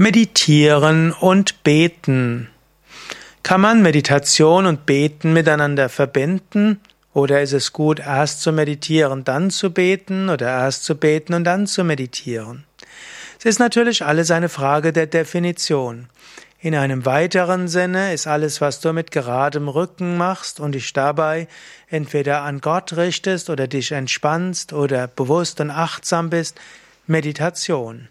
Meditieren und Beten. Kann man Meditation und Beten miteinander verbinden? Oder ist es gut, erst zu meditieren, dann zu beten oder erst zu beten und dann zu meditieren? Es ist natürlich alles eine Frage der Definition. In einem weiteren Sinne ist alles, was du mit geradem Rücken machst und dich dabei entweder an Gott richtest oder dich entspannst oder bewusst und achtsam bist, Meditation.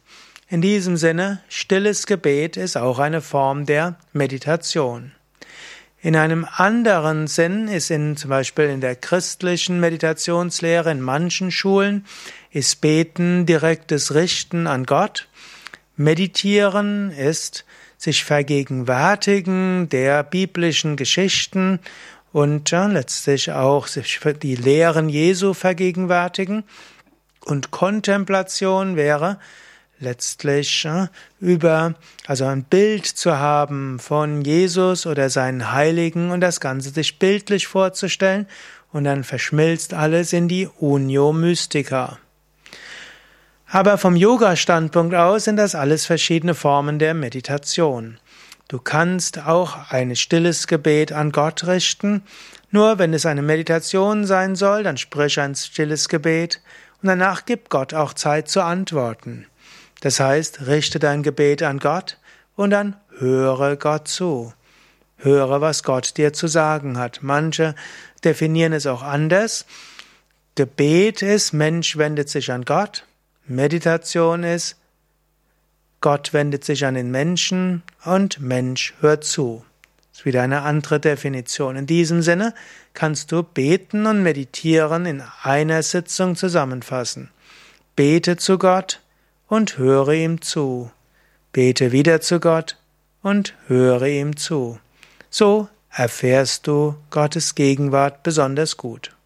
In diesem Sinne, stilles Gebet ist auch eine Form der Meditation. In einem anderen Sinn ist in, zum Beispiel in der christlichen Meditationslehre in manchen Schulen, ist Beten direktes Richten an Gott. Meditieren ist sich vergegenwärtigen der biblischen Geschichten und letztlich auch sich die Lehren Jesu vergegenwärtigen. Und Kontemplation wäre letztlich über, also ein Bild zu haben von Jesus oder seinen Heiligen und das Ganze sich bildlich vorzustellen und dann verschmilzt alles in die Unio Mystica. Aber vom Yoga-Standpunkt aus sind das alles verschiedene Formen der Meditation. Du kannst auch ein stilles Gebet an Gott richten, nur wenn es eine Meditation sein soll, dann sprich ein stilles Gebet und danach gib Gott auch Zeit zu antworten. Das heißt, richte dein Gebet an Gott und dann höre Gott zu. Höre, was Gott dir zu sagen hat. Manche definieren es auch anders. Gebet ist, Mensch wendet sich an Gott. Meditation ist, Gott wendet sich an den Menschen und Mensch hört zu. Das ist wieder eine andere Definition. In diesem Sinne kannst du beten und meditieren in einer Sitzung zusammenfassen. Bete zu Gott, und höre ihm zu. Bete wieder zu Gott und höre ihm zu. So erfährst du Gottes Gegenwart besonders gut.